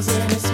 thousand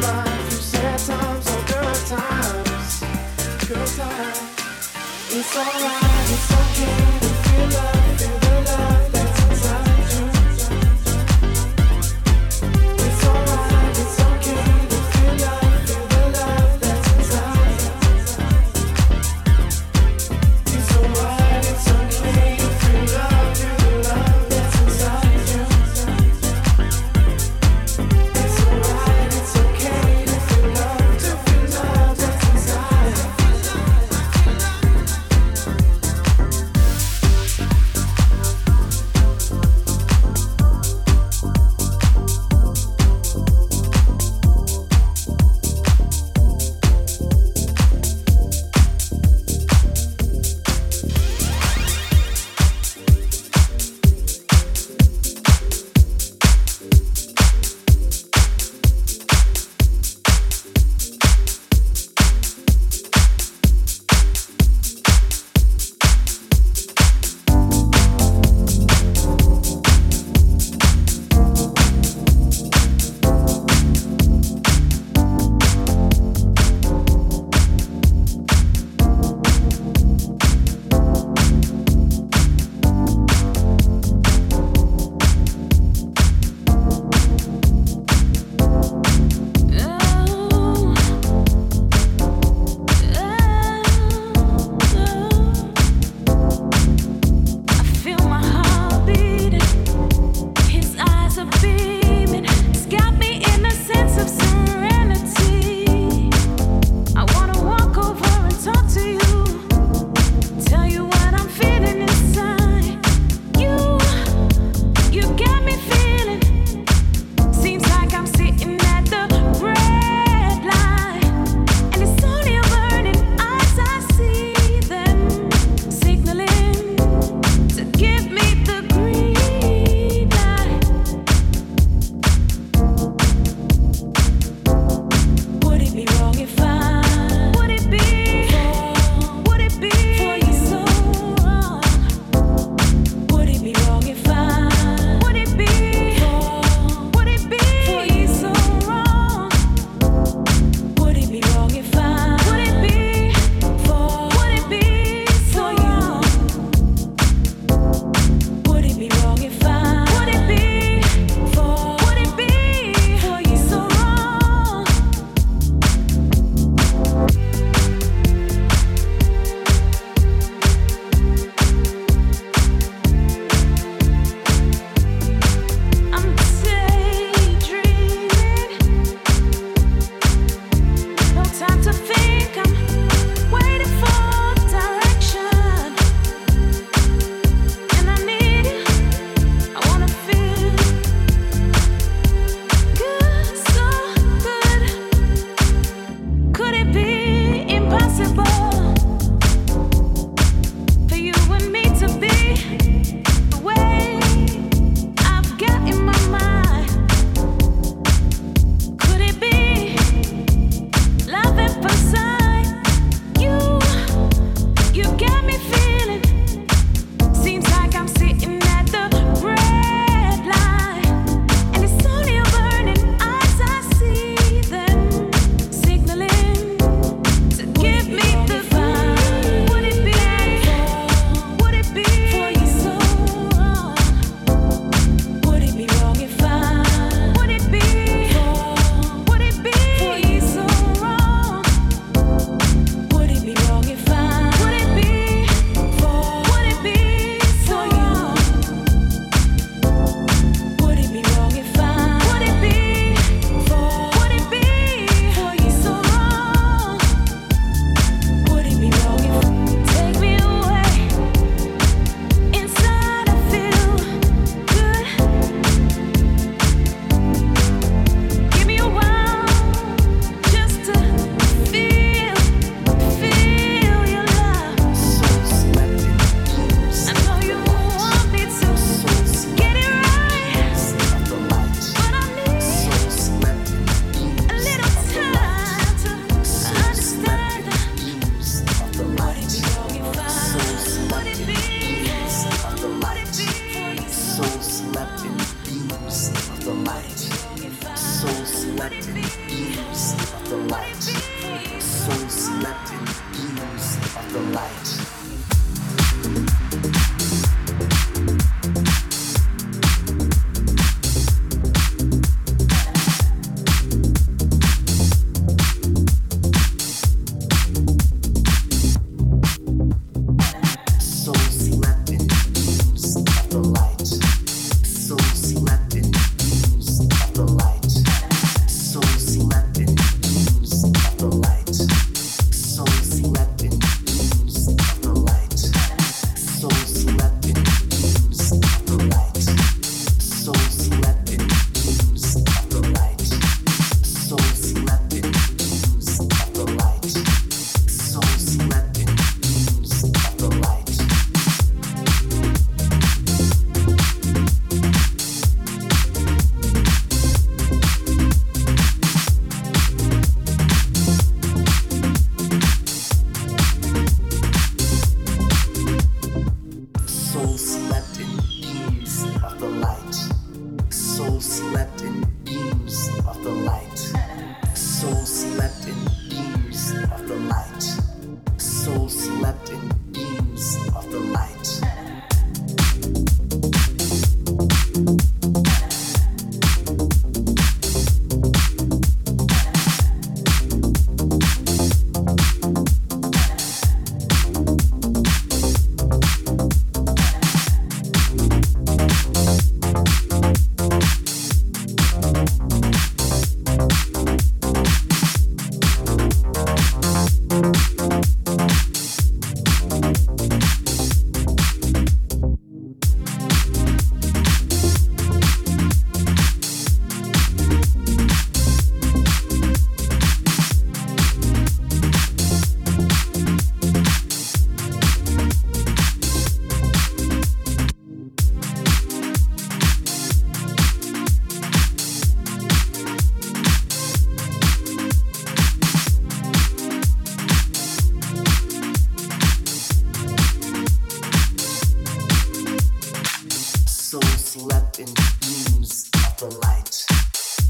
beams of the light.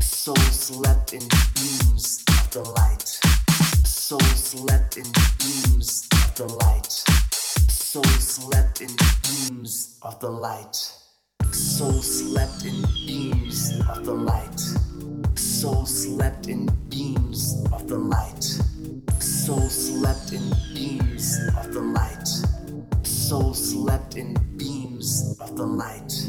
Soul slept in beams of the light. Soul slept in beams of the light. Soul slept in beams of the light. Soul slept in beams of the light. Soul slept in beams of the light. Soul slept in beams of the light. Soul slept in beams of the light.